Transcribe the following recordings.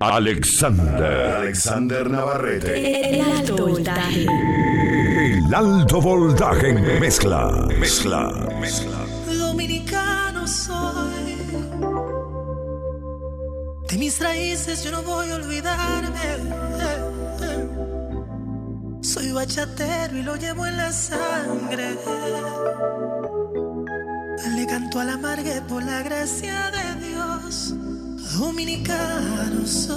Alexander. Alexander Navarrete. El alto voltaje. El alto voltaje mezcla. Mezcla. Dominicano soy. De mis raíces yo no voy a olvidarme. Soy bachatero y lo llevo en la sangre. Le canto a la amargue por la gracia de Dios. Dominicano soy.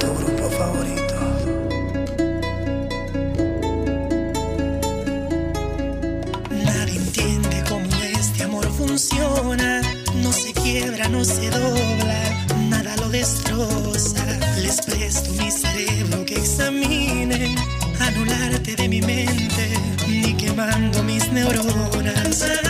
Tu grupo favorito. Nadie entiende cómo este amor funciona. no se quiebra, no se dobla, nada lo destroza. Les presto mi cerebro que examina anularte de mi mente, ni quemando mis neuronas.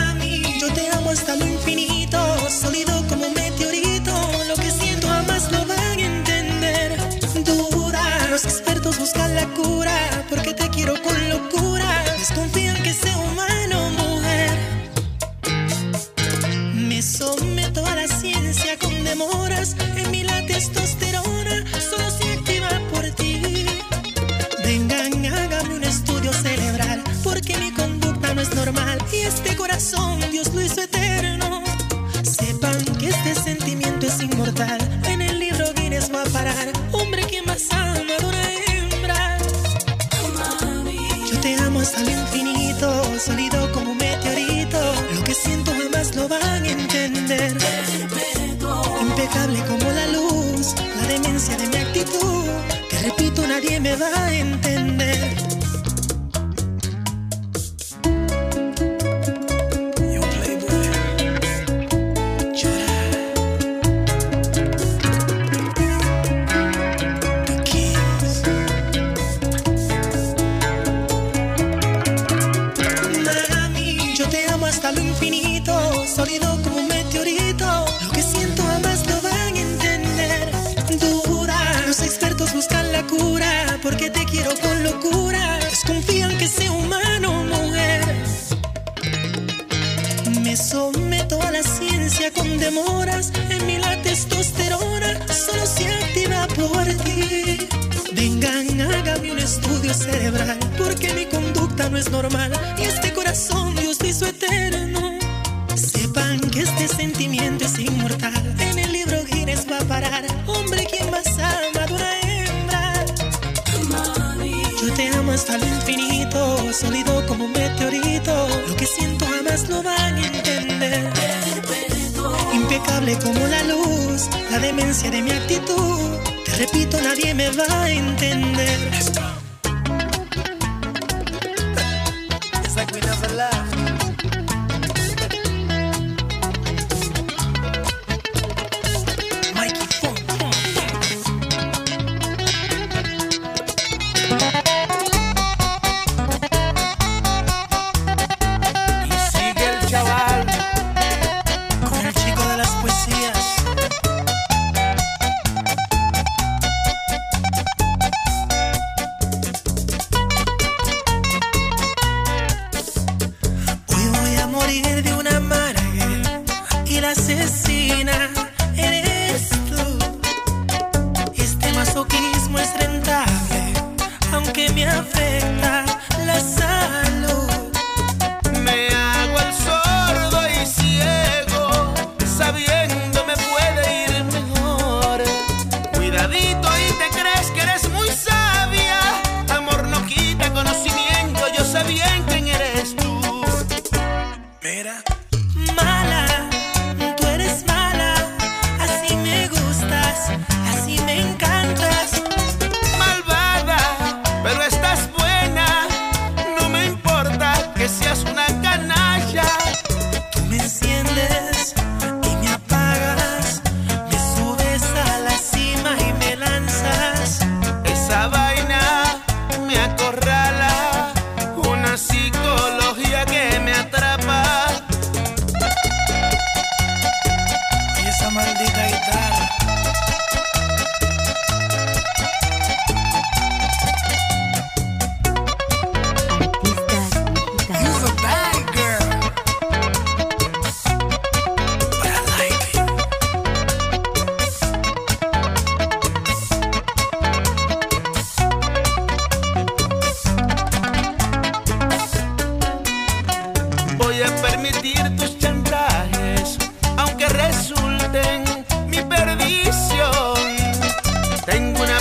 va a entender.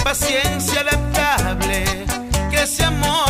paciencia adaptable, que ese amor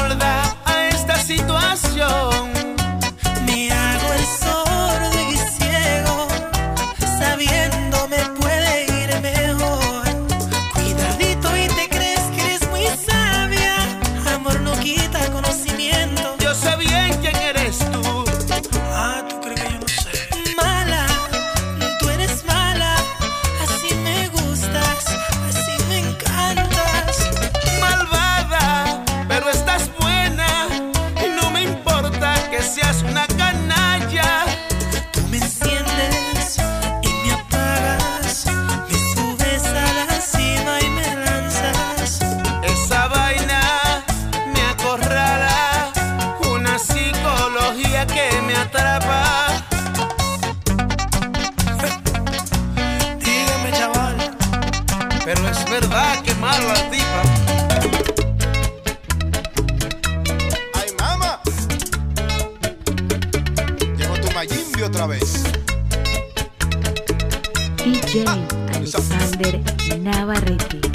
otra vez. DJ ah, Alexander Navarrete.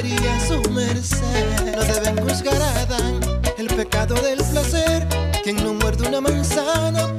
sería su. No deben juzgar a Adán el pecado del placer. Quien no muerde una manzana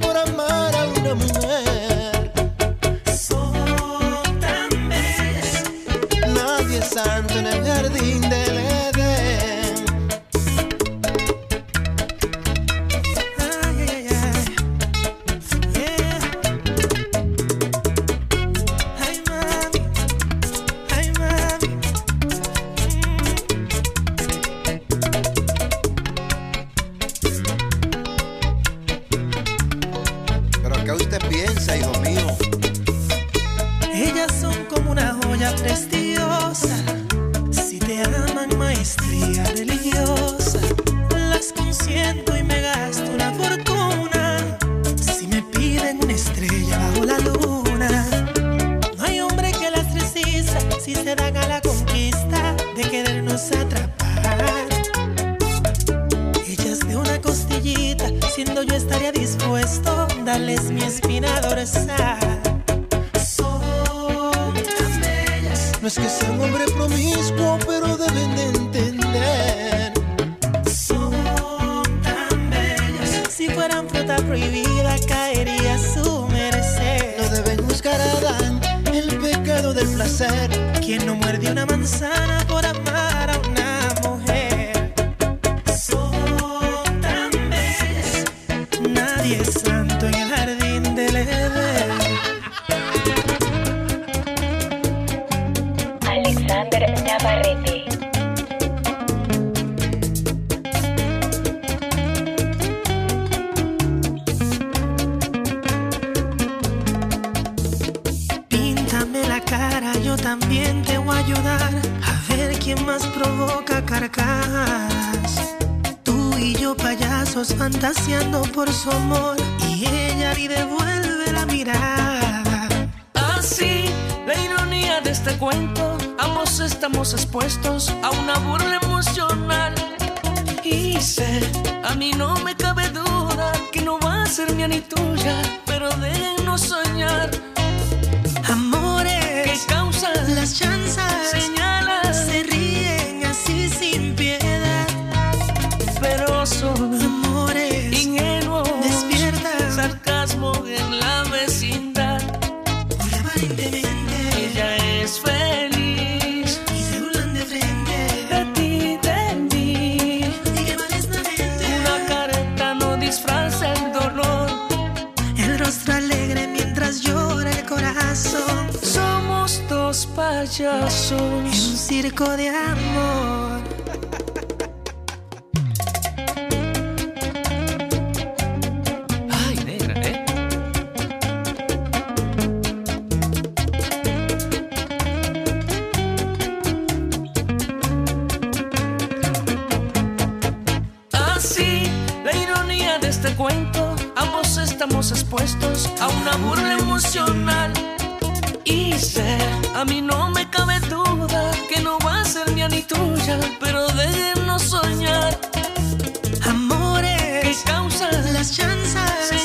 nos atrapar. Ellas de una costillita, siendo yo estaría dispuesto, darles mi espina dorsal. Son tan bellas. No es que sea un hombre promiscuo, pero deben de entender. Son tan bellas. Si fueran fruta prohibida, caería a su merced. No deben buscar a Adán el pecado del placer. Quien no muerde una manzana por su amor y ella ni devuelve la mirada. Así, la ironía de este cuento, ambos estamos expuestos a una burla emocional. Y sé, a mí no me cabe duda que no va a ser mía ni tuya, pero déjenos soñar. Amores, que causan las chanzas? Payasos. En un circo de amor. Ay, negra, ¿eh? Así, la ironía de este cuento, ambos estamos expuestos a una burla emocional. A mí no me cabe duda que no va a ser mía ni tuya, pero déjenos soñar. ¿Qué Amores, causan las chanzas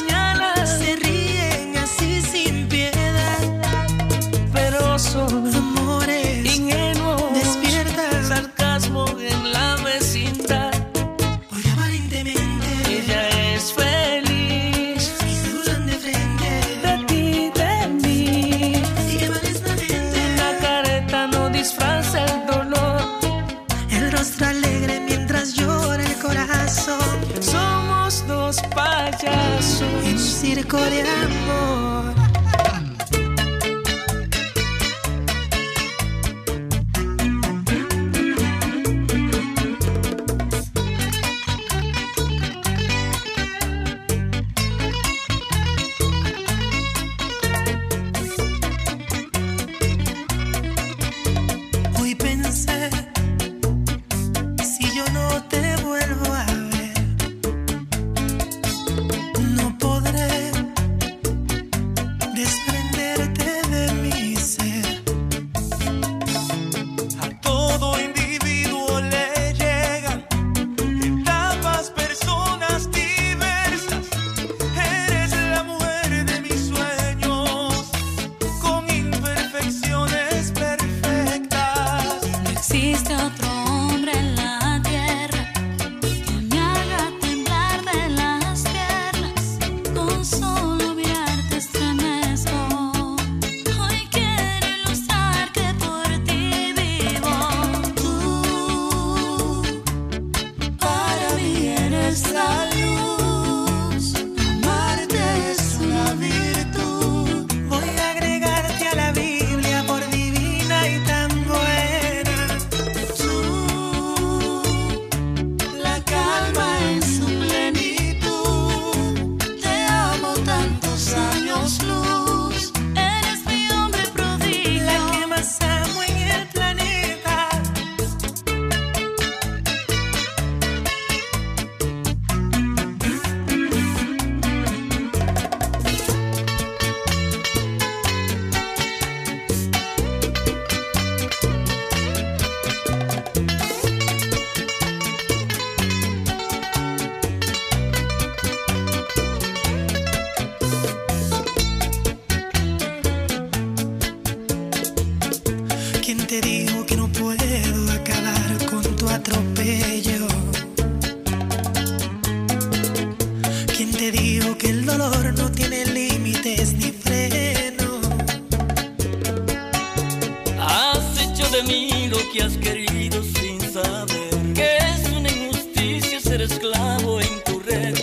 de mí lo que has querido sin saber que es una injusticia ser esclavo en tu red.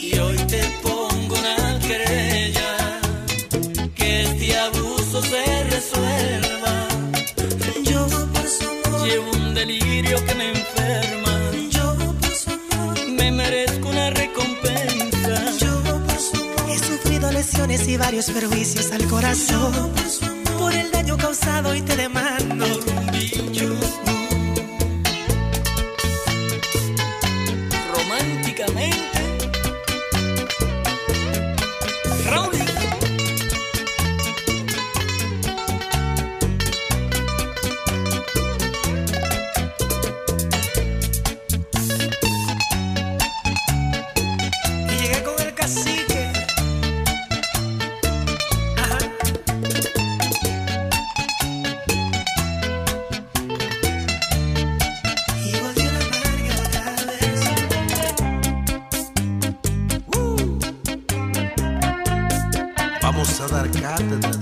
Y hoy te pongo una querella que este abuso se resuelva. Yo por su amor, Llevo un delirio que me enferma. yo por su amor, Me merezco una recompensa. yo por su amor. He sufrido lesiones y varios perjuicios al corazón. por su amor, daño causado y te demando. marcada.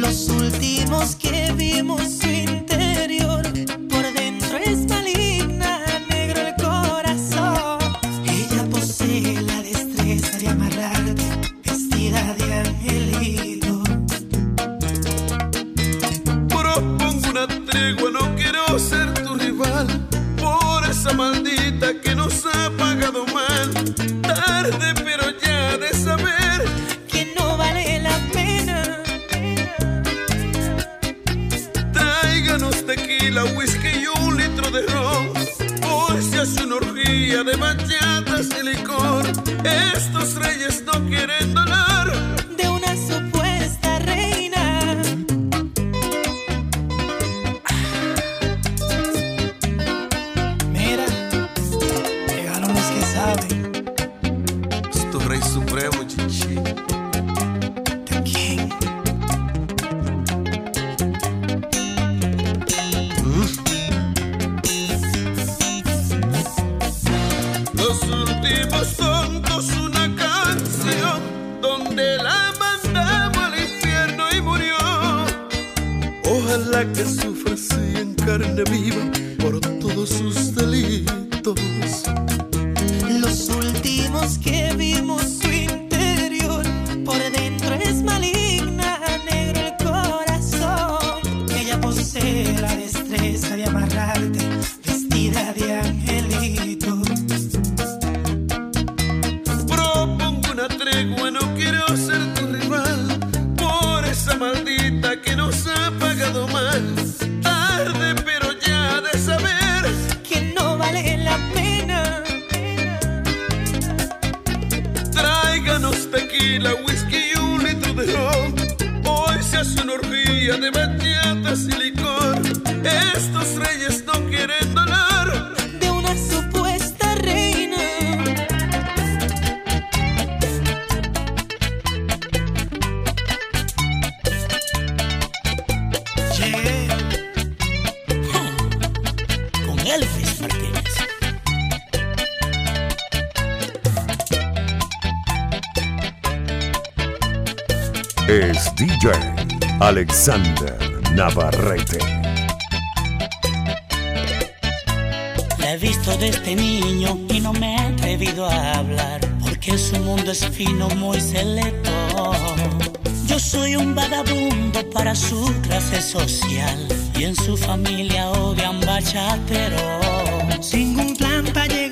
Los últimos que vimos sin es DJ Alexander Navarrete. La he visto desde niño y no me he atrevido a hablar, porque su mundo es fino, muy selecto. Yo soy un vagabundo para su clase social, y en su familia odian bachatero. Sin un plan para llegar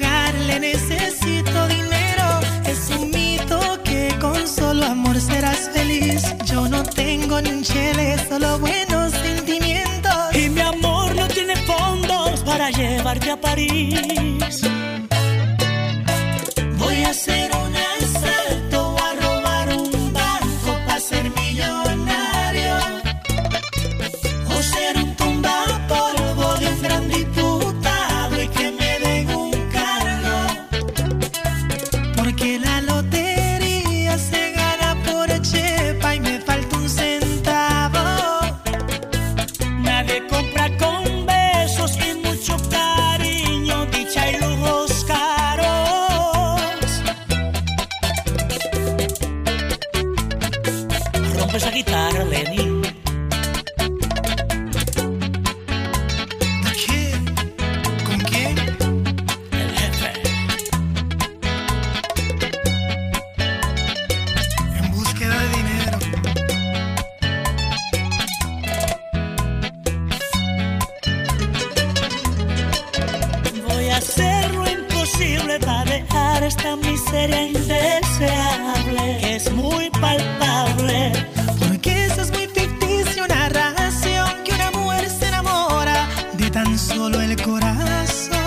Yo no tengo ni un chile, solo buenos sentimientos. Y mi amor no tiene fondos para llevarte a París. Voy a hacer tan solo el corazón.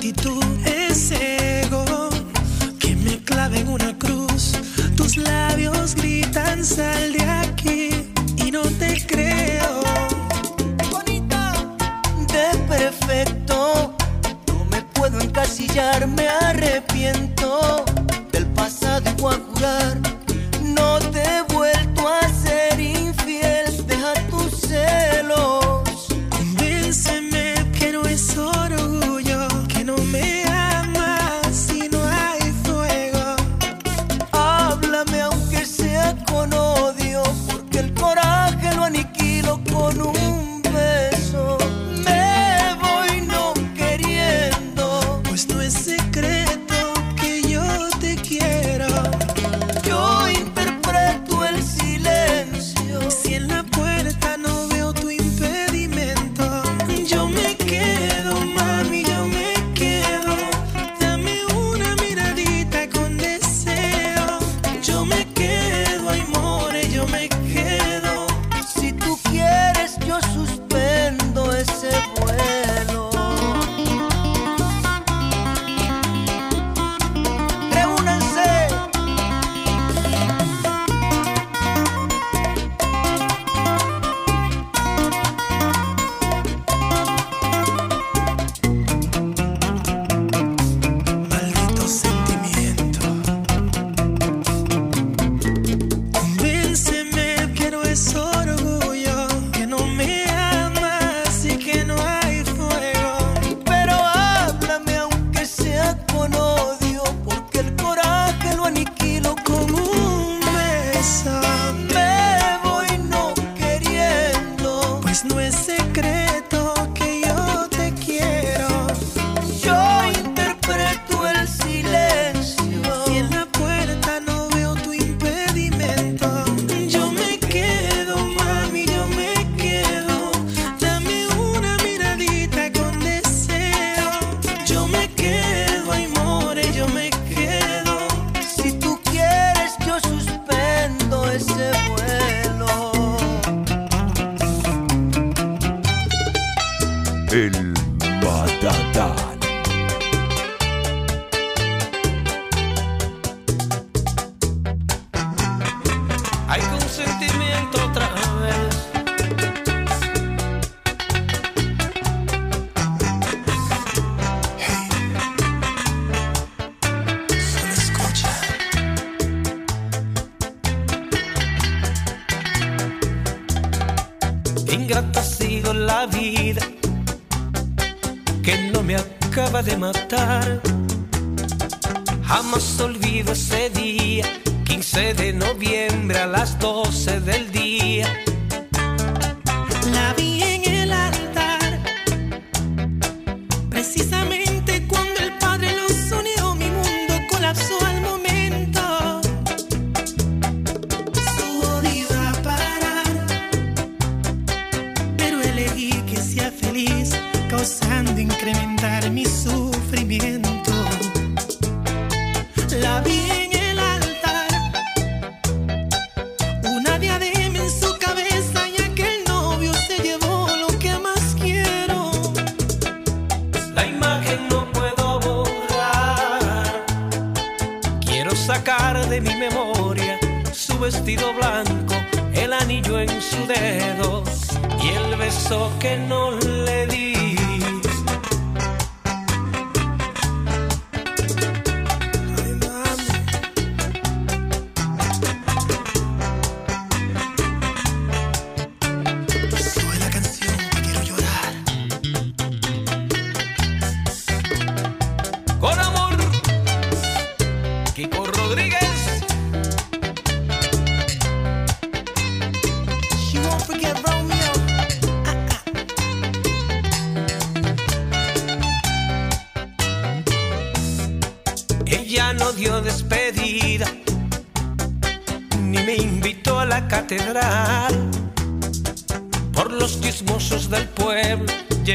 Soy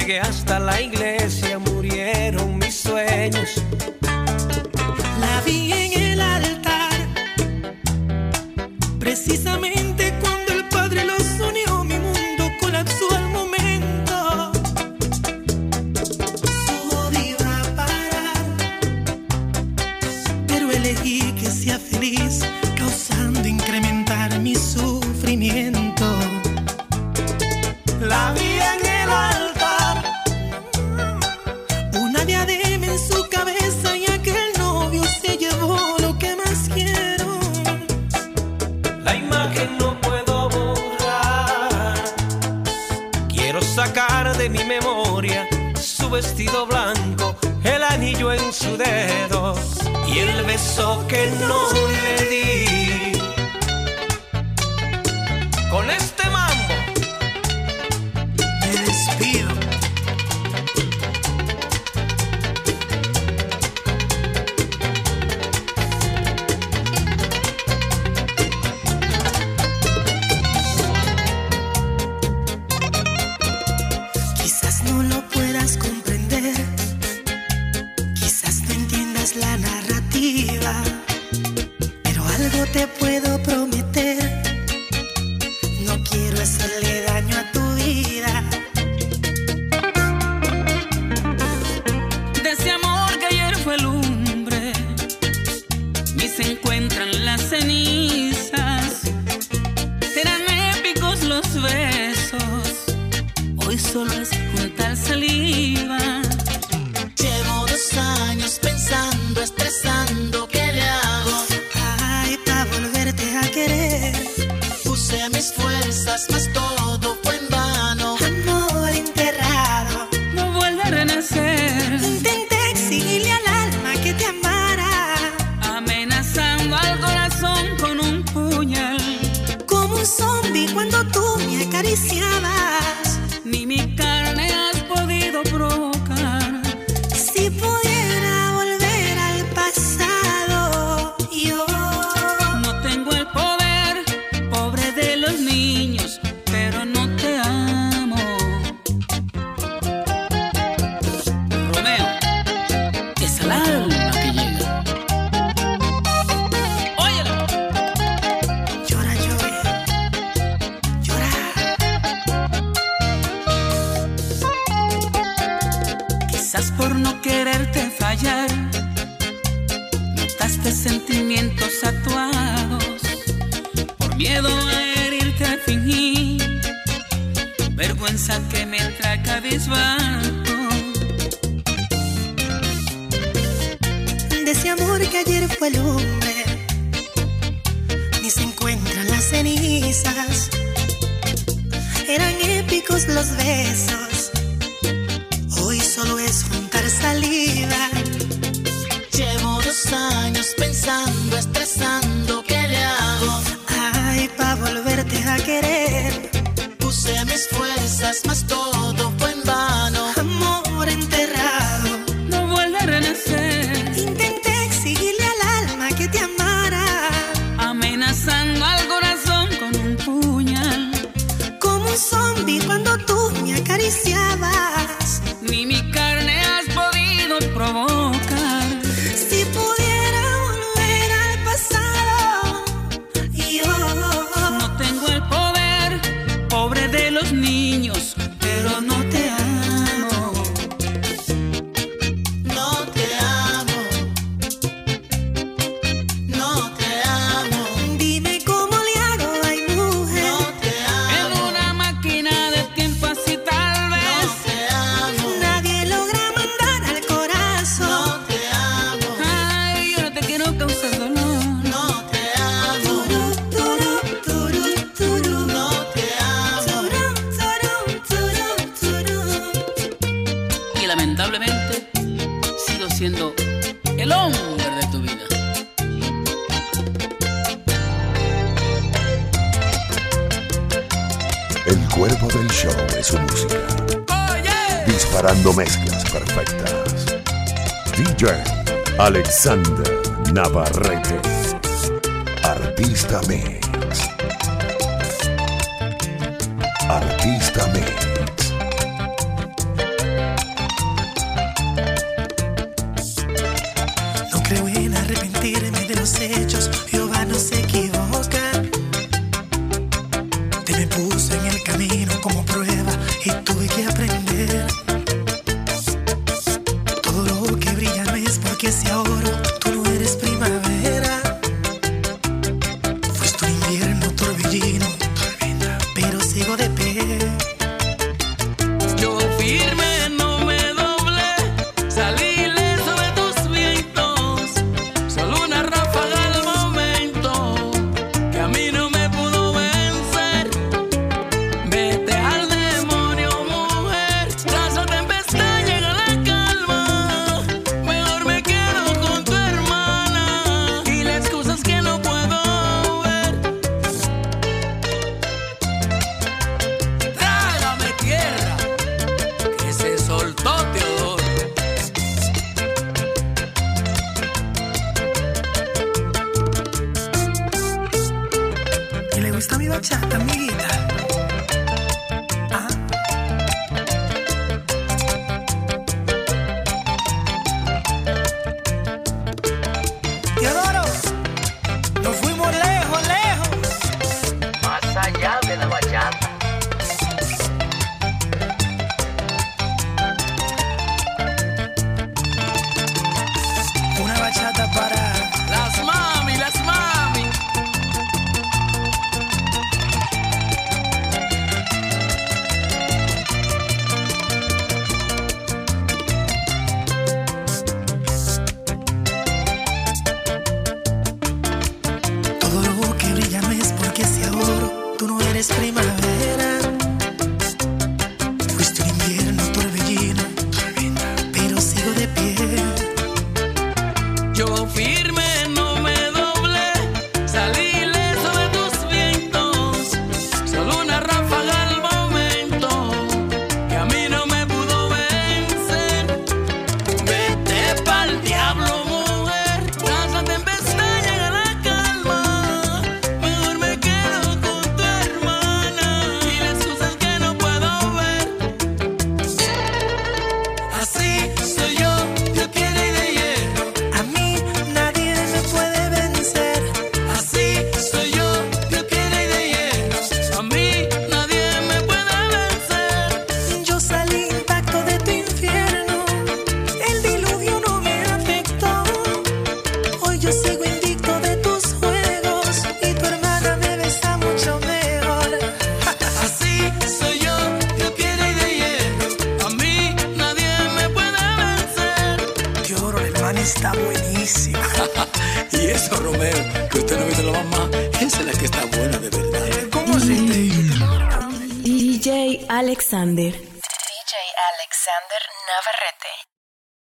llegué hasta la iglesia. de mi memoria su vestido blanco, el anillo en su dedo y el beso que no le di. Con este sentimientos actuados. Por miedo a herirte fingí, vergüenza que me trae cabizbajo. De ese amor que ayer fue lumbre, ni se encuentran las cenizas. Eran épicos los besos pensando, estresando, ¿qué le hago? Ay, pa' volverte a querer. Puse mis fuerzas más todo Alexander Navarrete. Artista Mix. Gusta mi bachata, amiguita.